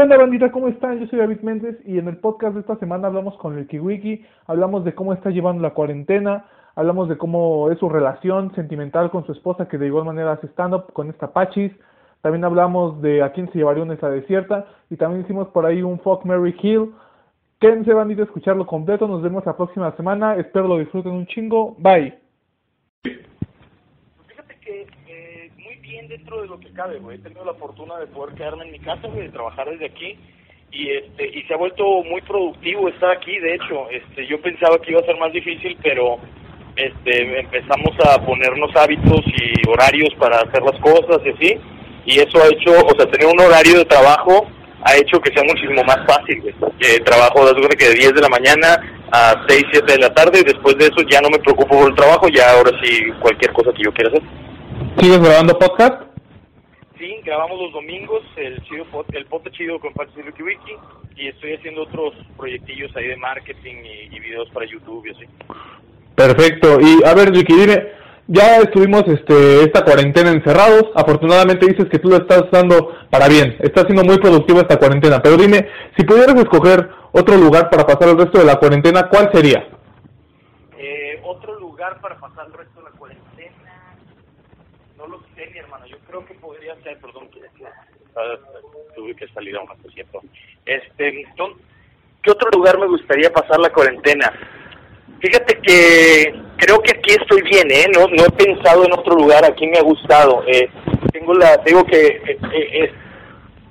¿Qué onda, bandita? ¿Cómo están? Yo soy David Méndez y en el podcast de esta semana hablamos con el Kiwiki, hablamos de cómo está llevando la cuarentena, hablamos de cómo es su relación sentimental con su esposa, que de igual manera hace stand-up con esta Pachis. También hablamos de a quién se llevaría una isla desierta y también hicimos por ahí un Fuck Mary Hill. Quédense, bandita, a escucharlo completo. Nos vemos la próxima semana. Espero lo disfruten un chingo. Bye. Fíjate que eh, muy bien dentro de lo que cabe. He tenido la fortuna de poder quedarme en mi casa, güey, de trabajar desde aquí. Y este y se ha vuelto muy productivo estar aquí, de hecho. Este, yo pensaba que iba a ser más difícil, pero este empezamos a ponernos hábitos y horarios para hacer las cosas y así. Y eso ha hecho, o sea, tener un horario de trabajo ha hecho que sea muchísimo más fácil. Eh, trabajo que de 10 de la mañana a 6, 7 de la tarde y después de eso ya no me preocupo por el trabajo, ya ahora sí cualquier cosa que yo quiera hacer. ¿Sigues grabando podcast? Sí, grabamos los domingos el chido el pote chido con Pachi Wiki Wiki y estoy haciendo otros proyectillos ahí de marketing y, y videos para YouTube y así. Perfecto. Y a ver, Ricky, dime, ya estuvimos este, esta cuarentena encerrados. Afortunadamente dices que tú lo estás usando para bien. Estás siendo muy productivo esta cuarentena. Pero dime, si pudieras escoger otro lugar para pasar el resto de la cuarentena, ¿cuál sería? Eh, otro lugar para pasar el resto de la cuarentena. No lo sé, mi hermano. Yo creo perdón, tuve que salir a un rato, ¿cierto? Este, ¿dó- ¿qué otro lugar me gustaría pasar la cuarentena? Fíjate que creo que aquí estoy bien, ¿eh? No, no he pensado en otro lugar, aquí me ha gustado. Eh, tengo la, digo que eh, eh,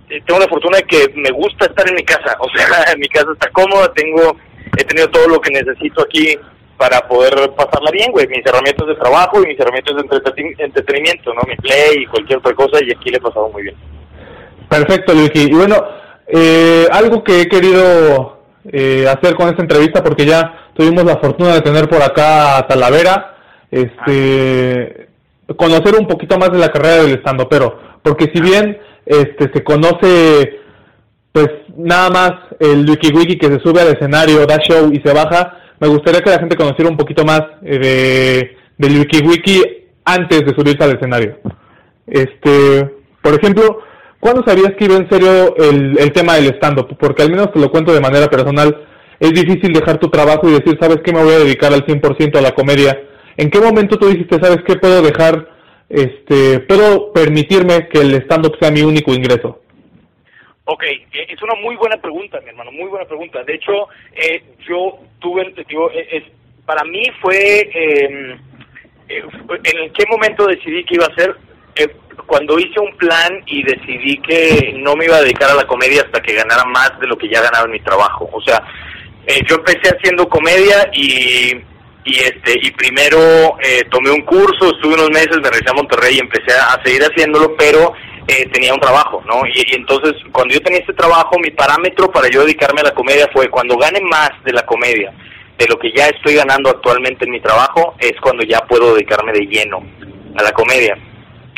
eh, tengo la fortuna de que me gusta estar en mi casa, o sea, mi casa está cómoda, tengo, he tenido todo lo que necesito aquí para poder pasarla bien, güey, mis herramientas de trabajo y mis herramientas de entreten- entretenimiento, ¿no? Mi play y cualquier otra cosa y aquí le he pasado muy bien. Perfecto, Ricky. Y bueno, eh, algo que he querido eh, hacer con esta entrevista, porque ya tuvimos la fortuna de tener por acá a Talavera, este, conocer un poquito más de la carrera del estando, pero porque si bien este se conoce pues nada más el Wiki Wiki que se sube al escenario, da show y se baja, me gustaría que la gente conociera un poquito más eh, de del Wiki Wiki antes de subirse al escenario. Este, por ejemplo, ¿cuándo sabías que iba en serio el, el tema del stand-up? Porque al menos te lo cuento de manera personal, es difícil dejar tu trabajo y decir, ¿sabes qué? Me voy a dedicar al 100% a la comedia. ¿En qué momento tú dijiste, ¿sabes qué? Puedo dejar, este, puedo permitirme que el stand-up sea mi único ingreso? Ok, eh, es una muy buena pregunta, mi hermano, muy buena pregunta. De hecho, eh, yo tuve, eh, es, para mí fue, eh, eh, ¿en qué momento decidí que iba a hacer? Eh, cuando hice un plan y decidí que no me iba a dedicar a la comedia hasta que ganara más de lo que ya ganaba en mi trabajo. O sea, eh, yo empecé haciendo comedia y, y este y primero eh, tomé un curso, estuve unos meses, me regresé a Monterrey y empecé a seguir haciéndolo, pero eh, tenía un trabajo, ¿no? Y, entonces, cuando yo tenía este trabajo, mi parámetro para yo dedicarme a la comedia fue cuando gane más de la comedia, de lo que ya estoy ganando actualmente en mi trabajo, es cuando ya puedo dedicarme de lleno a la comedia.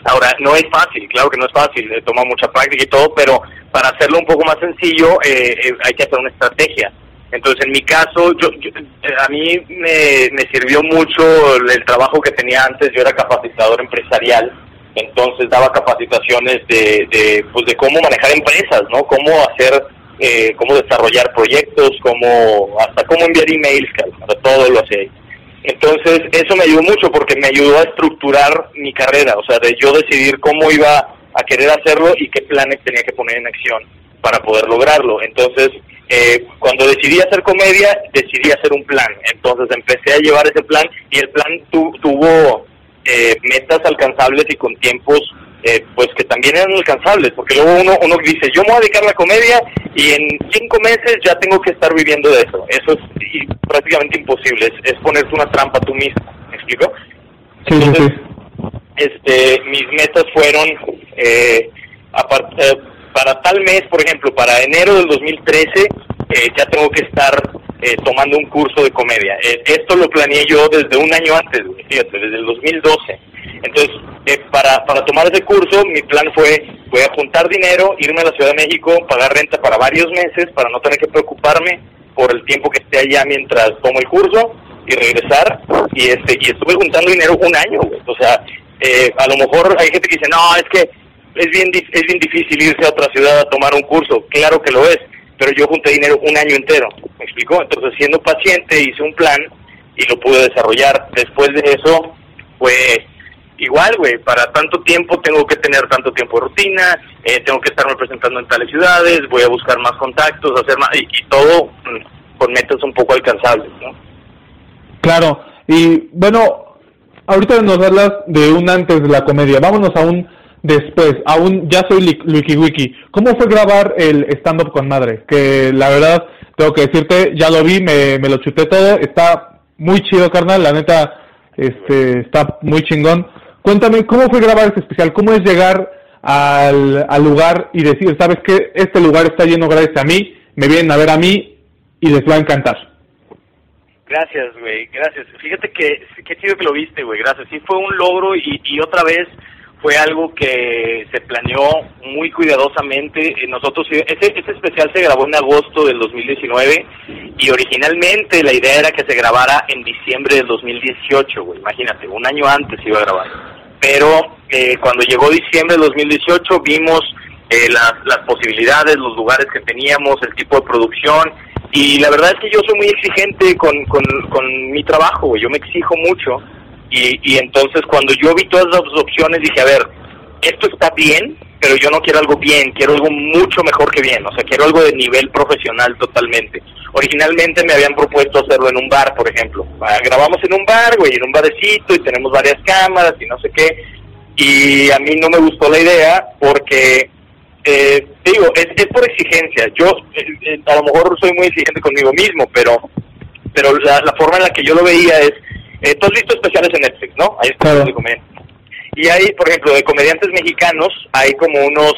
Ahora, no es fácil, claro que no es fácil, eh, toma mucha práctica y todo, pero para hacerlo un poco más sencillo eh, eh, hay que hacer una estrategia. Entonces, en mi caso, yo, yo- eh, a mí me, sirvió mucho el trabajo que tenía antes, yo era capacitador empresarial, entonces daba capacitaciones de, de, pues de cómo manejar empresas, ¿no? Cómo hacer, eh, cómo desarrollar proyectos, cómo, hasta cómo enviar emails, cara, todo lo hacía. Entonces, eso me ayudó mucho porque me ayudó a estructurar mi carrera, o sea, de yo decidir cómo iba a querer hacerlo y qué planes tenía que poner en acción para poder lograrlo. Entonces, eh, cuando decidí hacer comedia, decidí hacer un plan. Entonces, empecé a llevar ese plan y el plan tu- tuvo eh, metas alcanzables y con tiempos eh, pues que también eran alcanzables, porque luego uno, uno dice, yo me voy a dedicar a la comedia y en cinco meses ya tengo que estar viviendo de eso. Eso es y, prácticamente imposible, es, es ponerte una trampa tú mismo, ¿me explico? Sí, sí, sí. este, mis metas fueron, eh, apar- eh, para tal mes, por ejemplo, para enero del 2013, eh, ya tengo que estar eh, tomando un curso de comedia. Eh, esto lo planeé yo desde un año antes, fíjate, desde el 2012. Entonces, eh, para, para tomar ese curso, mi plan fue, voy a juntar dinero, irme a la Ciudad de México, pagar renta para varios meses, para no tener que preocuparme por el tiempo que esté allá mientras tomo el curso y regresar. Y este y estuve juntando dinero un año, güey. O sea, eh, a lo mejor hay gente que dice, no, es que es bien, es bien difícil irse a otra ciudad a tomar un curso, claro que lo es, pero yo junté dinero un año entero, ¿me explicó? Entonces, siendo paciente, hice un plan y lo pude desarrollar. Después de eso, fue igual, güey, para tanto tiempo tengo que tener tanto tiempo de rutina, eh, tengo que estarme presentando en tales ciudades, voy a buscar más contactos, hacer más, y, todo mm, con metas un poco alcanzables, ¿no? Claro, y bueno, ahorita nos hablas de un antes de la comedia, vámonos a un después, a un ya soy Wiki Wiki. ¿Cómo fue grabar el stand-up con madre? Que la verdad, tengo que decirte, ya lo vi, me, me lo chuté todo, está muy chido, carnal, la neta, este, está muy chingón. Cuéntame, ¿cómo fue grabar este especial? ¿Cómo es llegar al, al lugar y decir, sabes que este lugar está lleno gracias a mí, me vienen a ver a mí y les va a encantar? Gracias, güey, gracias. Fíjate que, qué chido que lo viste, güey, gracias. Sí fue un logro y, y otra vez fue algo que se planeó muy cuidadosamente. Eh, nosotros, ese, ese especial se grabó en agosto del 2019 y originalmente la idea era que se grabara en diciembre del 2018, güey. Imagínate, un año antes iba a grabar. Pero eh, cuando llegó diciembre del 2018 vimos eh, las, las posibilidades, los lugares que teníamos, el tipo de producción y la verdad es que yo soy muy exigente con, con, mi trabajo. Yo me exijo mucho y, y entonces cuando yo vi todas las opciones dije, a ver, esto está bien, pero yo no quiero algo bien, quiero algo mucho mejor que bien, o sea, quiero algo de nivel profesional totalmente. Originalmente me habían propuesto hacerlo en un bar, por ejemplo. Ah, grabamos en un bar, güey, en un barecito y tenemos varias cámaras y no sé qué. Y a mí no me gustó la idea porque, eh, digo, es, es por exigencia. Yo eh, eh, a lo mejor soy muy exigente conmigo mismo, pero, pero la, la forma en la que yo lo veía es eh, tú has visto especiales en Netflix, ¿no? Hay especiales de comedia. Y hay, por ejemplo, de comediantes mexicanos, hay como unos,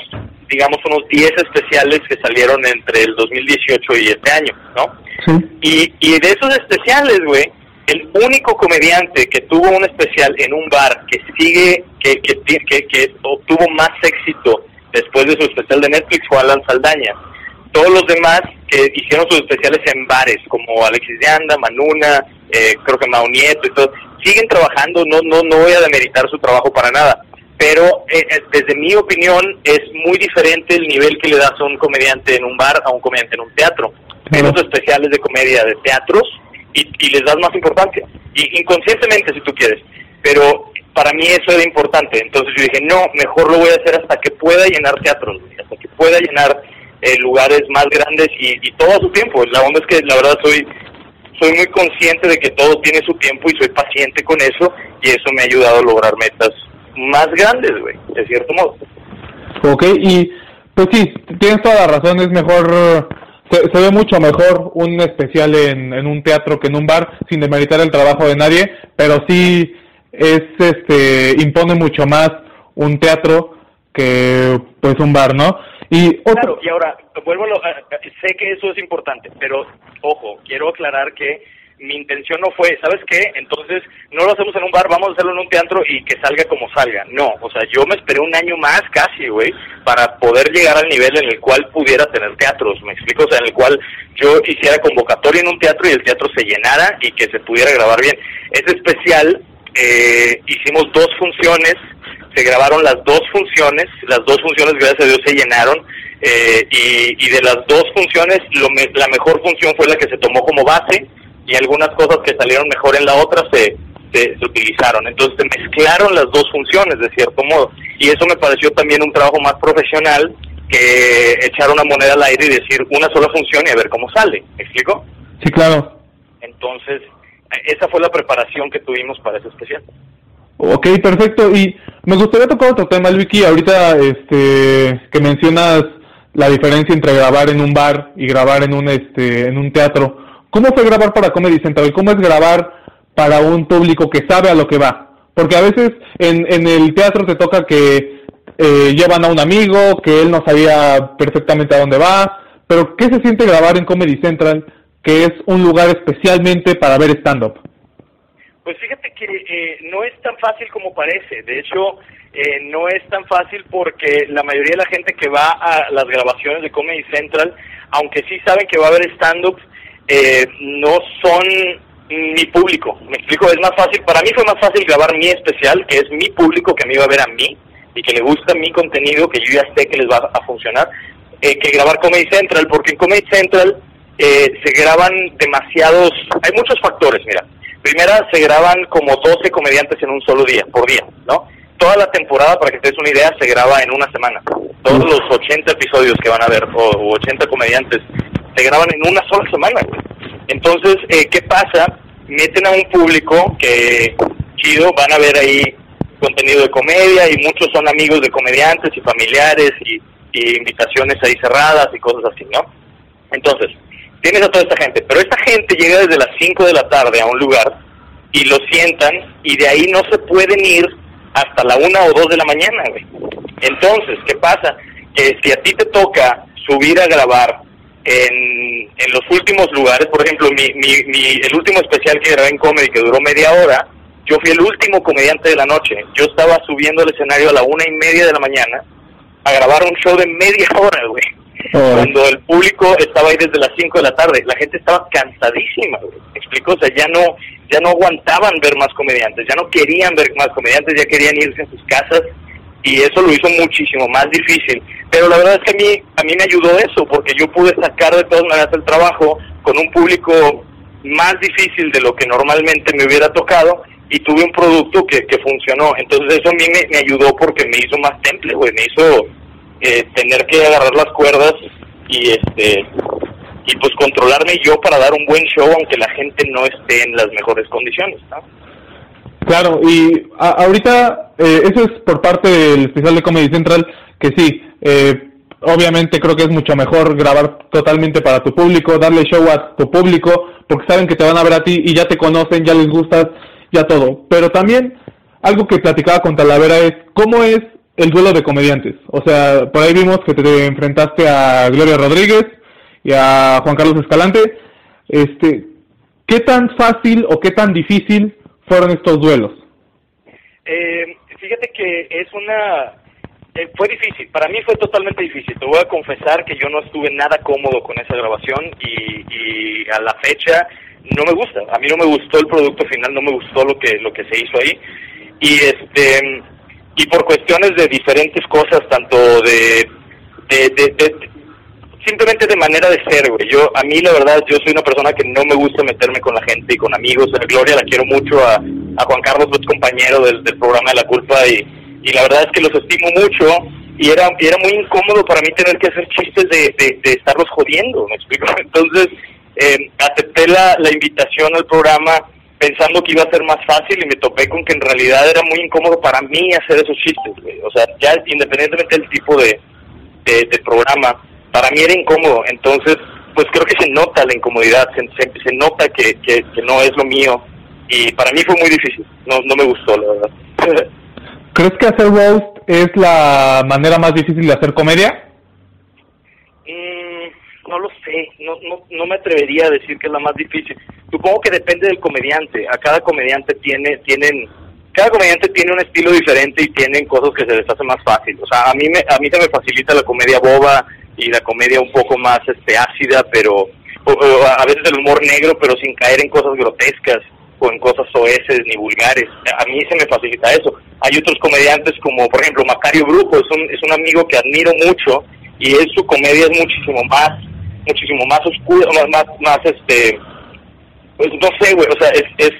digamos, unos 10 especiales que salieron entre el 2018 y este año, ¿no? Sí. Y, y de esos especiales, güey, el único comediante que tuvo un especial en un bar que sigue, que, que, que, que obtuvo más éxito después de su especial de Netflix fue Alan Saldaña. Todos los demás que hicieron sus especiales en bares, como Alexis de Anda, Manuna, eh, creo que Mao Nieto y todo, siguen trabajando, no, no, no voy a demeritar su trabajo para nada, pero eh, eh, desde mi opinión es muy diferente el nivel que le das a un comediante en un bar a un comediante en un teatro. Otros especiales de comedia de teatros y, y les das más importancia, y inconscientemente si tú quieres, pero para mí eso era importante, entonces yo dije, no, mejor lo voy a hacer hasta que pueda llenar teatros, hasta que pueda llenar lugares más grandes y, y todo a su tiempo. La onda es que la verdad soy soy muy consciente de que todo tiene su tiempo y soy paciente con eso y eso me ha ayudado a lograr metas más grandes, güey, de cierto modo. Ok, y pues sí, tienes toda la razón, es mejor, se, ve mucho mejor un especial en, en un teatro que en un bar, sin demeritar el trabajo de nadie, pero sí es, este, impone mucho más un teatro que pues un bar, ¿no? Y Claro, y ahora, vuelvo a, sé que eso es importante, pero ojo, quiero aclarar que mi intención no fue, ¿sabes qué? Entonces, no lo hacemos en un bar, vamos a hacerlo en un teatro y que salga como salga. No, o sea, yo me esperé un año más casi, güey, para poder llegar al nivel en el cual pudiera tener teatros, ¿me explico? O sea, en el cual yo hiciera convocatoria en un teatro y el teatro se llenara y que se pudiera grabar bien. Es especial, eh, hicimos dos funciones se grabaron las dos funciones, las dos funciones gracias a Dios se llenaron eh, y, de las dos funciones lo la mejor función fue la que se tomó como base y algunas cosas que salieron mejor en la otra se, se, utilizaron. Entonces se mezclaron las dos funciones de cierto modo y eso me pareció también un trabajo más profesional que echar una moneda al aire y decir una sola función y a ver cómo sale. ¿Me explico? Sí, claro. Entonces, esa fue la preparación que tuvimos para ese especial. Ok, perfecto. Y me gustaría tocar otro tema, Vicky. Ahorita este, que mencionas la diferencia entre grabar en un bar y grabar en un, este, en un teatro. ¿Cómo fue grabar para Comedy Central? ¿Cómo es grabar para un público que sabe a lo que va? Porque a veces en, en el teatro te toca que eh, llevan a un amigo, que él no sabía perfectamente a dónde va. Pero ¿qué se siente grabar en Comedy Central, que es un lugar especialmente para ver stand-up? Pues fíjate que eh, no es tan fácil como parece. De hecho, eh, no es tan fácil porque la mayoría de la gente que va a las grabaciones de Comedy Central, aunque sí saben que va a haber stand-up, eh, no son mi público. Me explico, es más fácil, para mí fue más fácil grabar mi especial, que es mi público que me iba a ver a mí, y que le gusta mi contenido, que yo ya sé que les va a funcionar, eh, que grabar Comedy Central, porque en Comedy Central eh, se graban demasiados, hay muchos factores, mira. Primera, se graban como 12 comediantes en un solo día, por día, ¿no? Toda la temporada, para que te des una idea, se graba en una semana. Todos los 80 episodios que van a ver, o 80 comediantes, se graban en una sola semana, Entonces, eh, ¿qué pasa? Meten a un público que, chido, van a ver ahí contenido de comedia y muchos son amigos de comediantes y familiares y, y invitaciones ahí cerradas y cosas así, ¿no? Entonces, tienes a toda esta gente, pero esta gente llega desde las 5 de la tarde a un lugar y lo sientan y de ahí no se pueden ir hasta la 1 o 2 de la mañana, güey. Entonces, ¿qué pasa? Que si a ti te toca subir a grabar en, en los últimos lugares, por ejemplo, mi, mi, mi, el último especial que grabé en Comedy que duró media hora, yo fui el último comediante de la noche. Yo estaba subiendo al escenario a la una y media de la mañana a grabar un show de media hora, güey. Cuando el público estaba ahí desde las 5 de la tarde, la gente estaba cansadísima, ¿me explico? O sea, ya no, ya no aguantaban ver más comediantes, ya no querían ver más comediantes, ya querían irse a sus casas y eso lo hizo muchísimo más difícil. Pero la verdad es que a mí, a mí me ayudó eso, porque yo pude sacar de todas maneras el trabajo con un público más difícil de lo que normalmente me hubiera tocado y tuve un producto que, que funcionó. Entonces eso a mí me, me ayudó porque me hizo más temple, güey, me hizo eh, tener que agarrar las cuerdas y este y pues controlarme yo para dar un buen show aunque la gente no esté en las mejores condiciones. Claro, y ahorita eh, eso es por parte del especial de Comedy Central, que sí, eh, obviamente creo que es mucho mejor grabar totalmente para tu público, darle show a tu público, porque saben que te van a ver a ti y ya te conocen, ya les gustas, ya todo. Pero también algo que platicaba con Talavera es cómo es el duelo de comediantes. O sea, por ahí vimos que te enfrentaste a Gloria Rodríguez y a Juan Carlos Escalante. Este, ¿Qué tan fácil o qué tan difícil fueron estos duelos? Eh, fíjate que es una... Eh, fue difícil, para mí fue totalmente difícil. Te voy a confesar que yo no estuve nada cómodo con esa grabación y, y a la fecha no me gusta. A mí no me gustó el producto final, no me gustó lo que lo que se hizo ahí. Y este y por cuestiones de diferentes cosas, tanto de, de, simplemente de manera de ser, güey. Yo, a mí la verdad, yo soy una persona que no me gusta meterme con la gente y con amigos. A Gloria la quiero mucho, a, a Juan Carlos, es compañero del, del programa de La Culpa, y, y la verdad es que los estimo mucho. Y era, era muy incómodo para mí tener que hacer chistes de, de, de estarlos jodiendo, ¿me explico? Entonces, eh, acepté la, la invitación al programa pensando que iba a ser más fácil y me topé con que en realidad era muy incómodo para mí hacer esos chistes, O sea, ya independientemente del tipo de, de, programa, para mí era incómodo. Entonces, pues creo que se nota la incomodidad, se, nota que, que, no es lo mío. Y para mí fue muy difícil, no, no me gustó, la verdad. ¿Crees que hacer roast es la manera más difícil de hacer comedia? No lo sé, no, no, no me atrevería a decir que es la más difícil. Supongo que depende del comediante. A cada comediante tiene, tienen, cada comediante tiene un estilo diferente y tienen cosas que se les hace más fácil. O sea, a mí me, a mí se me facilita la comedia boba y la comedia un poco más, este, ácida, pero a veces el humor negro, pero sin caer en cosas grotescas o en cosas soeces ni vulgares. A mí se me facilita eso. Hay otros comediantes como, por ejemplo, Macario Brujo, es un, es un amigo que admiro mucho y es, su comedia es muchísimo más muchísimo más oscuro, más, más, más este, pues no sé, güey, o sea, es, es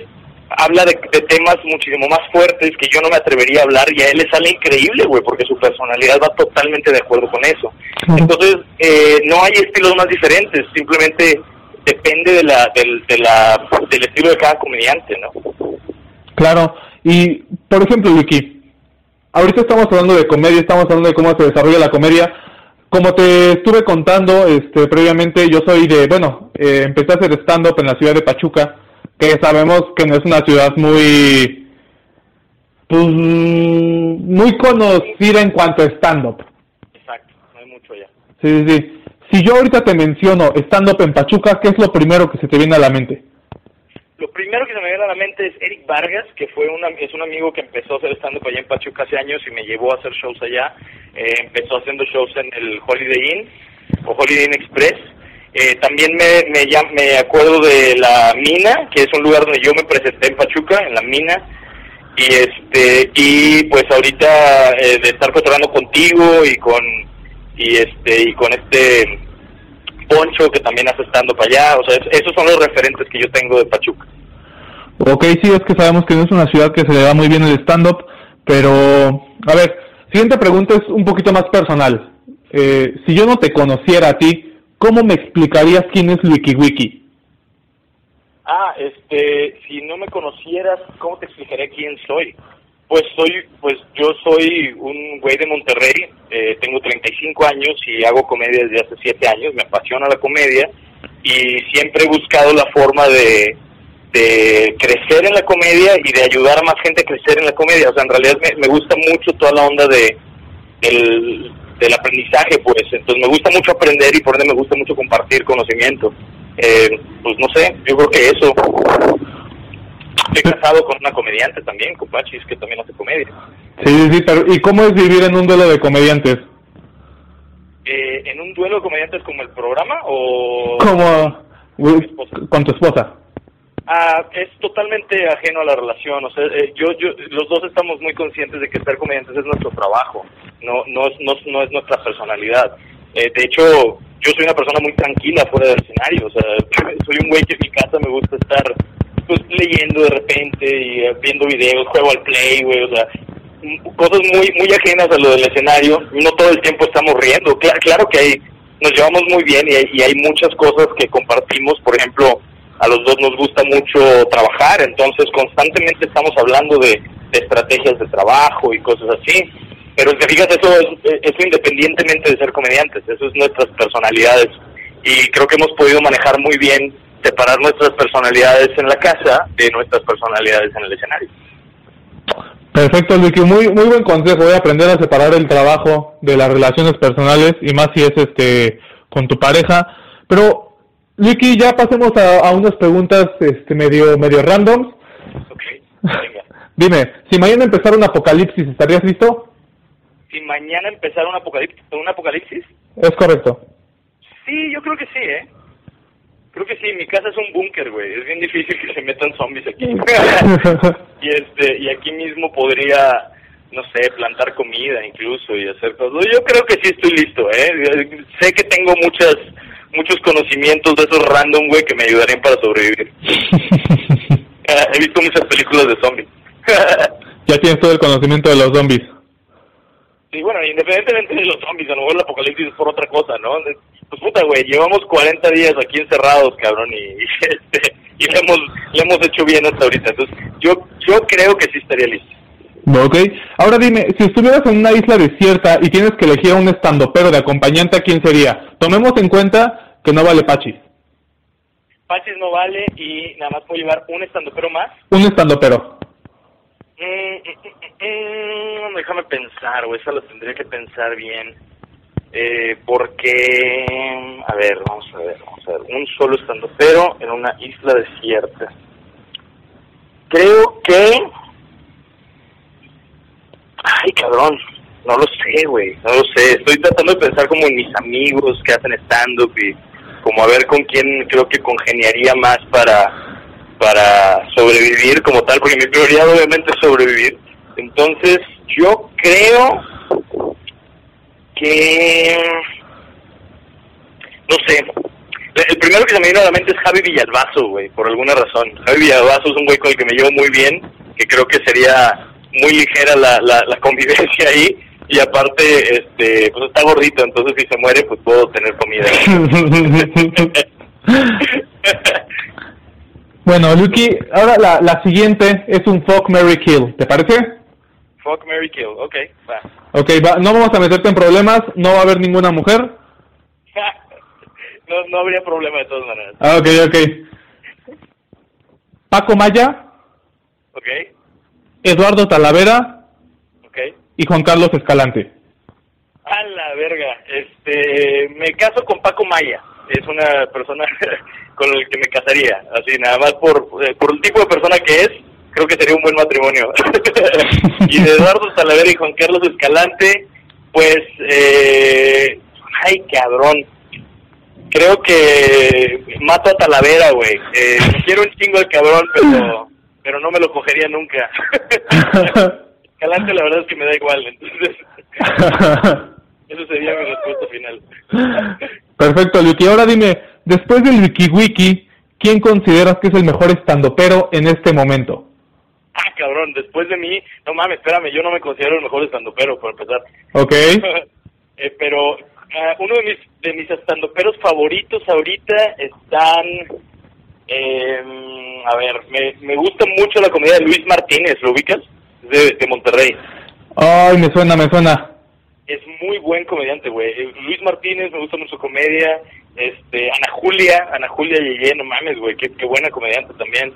habla de, temas muchísimo más fuertes que yo no me atrevería a hablar y a él le sale increíble, güey, porque su personalidad va totalmente de acuerdo con eso. Entonces, eh, no hay estilos más diferentes, simplemente depende de la, del, de la, del estilo de cada comediante, ¿no? Claro, y por ejemplo, Vicky, ahorita estamos hablando de comedia, estamos hablando de cómo se desarrolla la comedia, como te estuve contando este, previamente, yo soy de, bueno, eh, empecé a hacer stand-up en la ciudad de Pachuca, que sabemos que no es una ciudad muy, pues, muy conocida en cuanto a stand-up. Exacto, no hay mucho allá. Sí, sí, sí. Si yo ahorita te menciono stand-up en Pachuca, ¿qué es lo primero que se te viene a la mente? Lo primero que se me viene a la mente es Eric Vargas, que fue una, es un amigo que empezó a hacer stand-up allá en Pachuca hace años y me llevó a hacer shows allá. Eh, empezó haciendo shows en el Holiday Inn o Holiday Inn Express. Eh, también me, me, me acuerdo de La Mina, que es un lugar donde yo me presenté en Pachuca, en La Mina. y este y pues ahorita eh, de estar cotorreando contigo y con y este y con este Poncho que también hace estando para allá, o sea, esos son los referentes que yo tengo de Pachuca. Ok, sí, es que sabemos que no es una ciudad que se le da muy bien el stand-up, pero, a ver, siguiente pregunta es un poquito más personal. Eh, si yo no te conociera a ti, ¿cómo me explicarías quién es WikiWiki? Ah, este, si no me conocieras, ¿cómo te explicaré quién soy? Pues soy, pues yo soy un güey de Monterrey, eh, tengo 35 años y hago comedia desde hace 7 años, me apasiona la comedia y siempre he buscado la forma de, de crecer en la comedia y de ayudar a más gente a crecer en la comedia. O sea, en realidad me, me gusta mucho toda la onda de del, del aprendizaje, pues. Entonces me gusta mucho aprender y por ende me gusta mucho compartir conocimiento. Eh, pues no sé, yo creo que eso. Estoy casado con una comediante también, con Pachis, que también hace comedia. Sí, sí, pero ¿y cómo es vivir en un duelo de comediantes? Eh, ¿En un duelo de comediantes como el programa o...? Como con tu esposa. Ah, es totalmente ajeno a la relación. O sea, eh, yo, yo, los dos estamos muy conscientes de que ser comediantes es nuestro trabajo, no, no, es, no, es nuestra personalidad. Eh, de hecho, yo soy una persona muy tranquila fuera del escenario. O sea, soy un güey que en mi casa me gusta estar pues leyendo de repente y eh, viendo videos, juego al play, güey. O sea, cosas muy muy ajenas a lo del escenario. No todo el tiempo estamos riendo. Claro que hay, nos llevamos muy bien y hay, y hay muchas cosas que compartimos. Por ejemplo a los dos nos gusta mucho trabajar, entonces constantemente estamos hablando de, estrategias de trabajo y cosas así. Pero te fijas, eso es, eso independientemente de ser comediantes, eso es nuestras personalidades. Y creo que hemos podido manejar muy bien, separar nuestras personalidades en la casa de nuestras personalidades en el escenario. Perfecto, Luis, muy muy buen consejo. Voy a aprender a separar el trabajo de las relaciones personales y más si es este con tu pareja. Pero Luiki, ya pasemos a, unas preguntas este, medio medio random. Dime, si mañana empezara un apocalipsis, ¿estarías listo? Si mañana empezara un apocalipsis, un apocalipsis? Es correcto. Sí, yo creo que sí, ¿eh? Creo que sí, mi casa es un búnker, güey. Es bien difícil que se metan zombies aquí. y este y aquí mismo podría, no sé, plantar comida incluso y hacer cosas. Yo creo que sí estoy listo, ¿eh? Sé que tengo muchas muchos conocimientos de esos random, güey, que me ayudarían para sobrevivir. He visto muchas películas de zombies. ya tienes todo el conocimiento de los zombies. Sí, bueno, independientemente de los zombies, a lo mejor el apocalipsis es por otra cosa, ¿no? Pues puta, güey, llevamos 40 días aquí encerrados, cabrón, y, este, y le hemos, le hemos hecho bien hasta ahorita. Entonces, yo, yo creo que sí estaría listo. Ok. Ahora dime, si estuvieras en una isla desierta y tienes que elegir a un estandopero de acompañante, ¿a quién sería? Tomemos en cuenta que no vale Pachis. Pachis no vale y nada más puedo llevar un estandopero más. Un estandopero. Mm, mm, mm, déjame pensar, o esa lo tendría que pensar bien. Eh, porque, a ver, vamos a ver, vamos a ver. Un solo estandopero en una isla desierta. Creo que Ay, cabrón, no lo sé, güey, no lo sé. Estoy tratando de pensar como en mis amigos que hacen stand-up y como a ver con quién creo que congeniaría más para para sobrevivir como tal, porque mi prioridad obviamente es sobrevivir. Entonces, yo creo que no sé. El primero que se me viene a la mente es Javi Villalbazo, güey, por alguna razón. Javi Villalbazo es un güey con el que me llevo muy bien, que creo que sería muy ligera la, la, convivencia ahí y aparte este pues está gordito entonces si se muere pues puedo tener comida. Bueno Lucky ahora la, la siguiente es un fuck Mary kill ¿te parece? fuck Mary kill ok va. Ok va no vamos a meterte en problemas no va a haber ninguna mujer. No no habría problema de todas maneras. Ah, ok ok. Paco Maya. Ok Eduardo Talavera y Juan Carlos Escalante. A la verga, este, me caso con Paco Maya, es una persona con la que me casaría, así nada más por, eh, por el tipo de persona que es, creo que sería un buen matrimonio. y de Eduardo Talavera y Juan Carlos Escalante, pues, eh, ay cabrón, creo que mato a Talavera, güey. Eh, quiero un chingo de cabrón, pero pero no me lo cogería nunca. Calante la verdad es que me da igual, entonces eso sería mi respuesta final. Perfecto, Luki. Ahora dime, después del WikiWiki, ¿quién consideras que es el mejor estandopero en este momento? Ah, cabrón, después de mí, no mames, espérame, yo no me considero el mejor estandopero, por empezar. Ok. eh, pero uh, uno de mis de mis estandoperos favoritos ahorita están... Eh, a ver, me, me gusta mucho la comedia de Luis Martínez, ¿lo ubicas? De, de Monterrey. Ay, me suena, me suena. Es muy buen comediante, güey. Eh, Luis Martínez, me gusta mucho su comedia. Este, Ana Julia, Ana Julia Yeye, no mames, güey, qué, qué buena comediante también.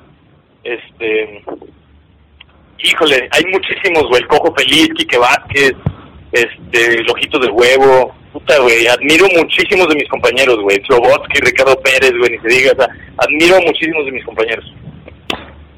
Este, híjole, hay muchísimos, güey, el Cojo Feliz, Quique Vázquez, este, el Ojito de Huevo, puta, güey, admiro muchísimos de mis compañeros, güey, Slobotsky, Ricardo Pérez, güey, ni se diga, o sea, admiro muchísimos de mis compañeros.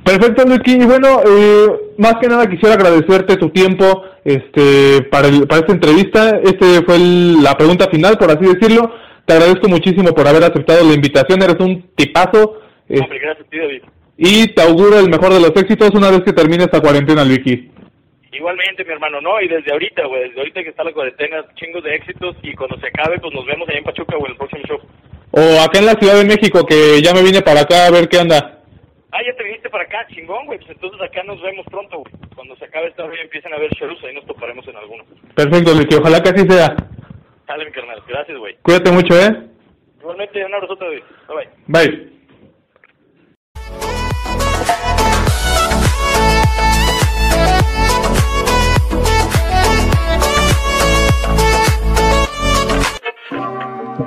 Perfecto, Lucky. Y bueno, eh, más que nada quisiera agradecerte tu tiempo este, para, el, para esta entrevista. Este fue el, la pregunta final, por así decirlo. Te agradezco muchísimo por haber aceptado la invitación. Eres un tipazo. Eh, gracias a ti, David. Y te auguro el mejor de los éxitos una vez que termine esta cuarentena, Luiki. Igualmente, mi hermano, no, y desde ahorita, güey, desde ahorita que está la cuarentena, chingos de éxitos, y cuando se acabe, pues nos vemos allá en Pachuca, o en el próximo show. O acá en la Ciudad de México, que ya me vine para acá a ver qué anda. Ah, ya te viniste para acá, chingón, güey, pues entonces acá nos vemos pronto, güey. Cuando se acabe esta y empiecen a ver shows, ahí nos toparemos en alguno. Perfecto, Luiki, ojalá que así sea. Dale, mi carnal, gracias, güey. Cuídate mucho, ¿eh? Igualmente, un abrazo. Bye, bye. Bye.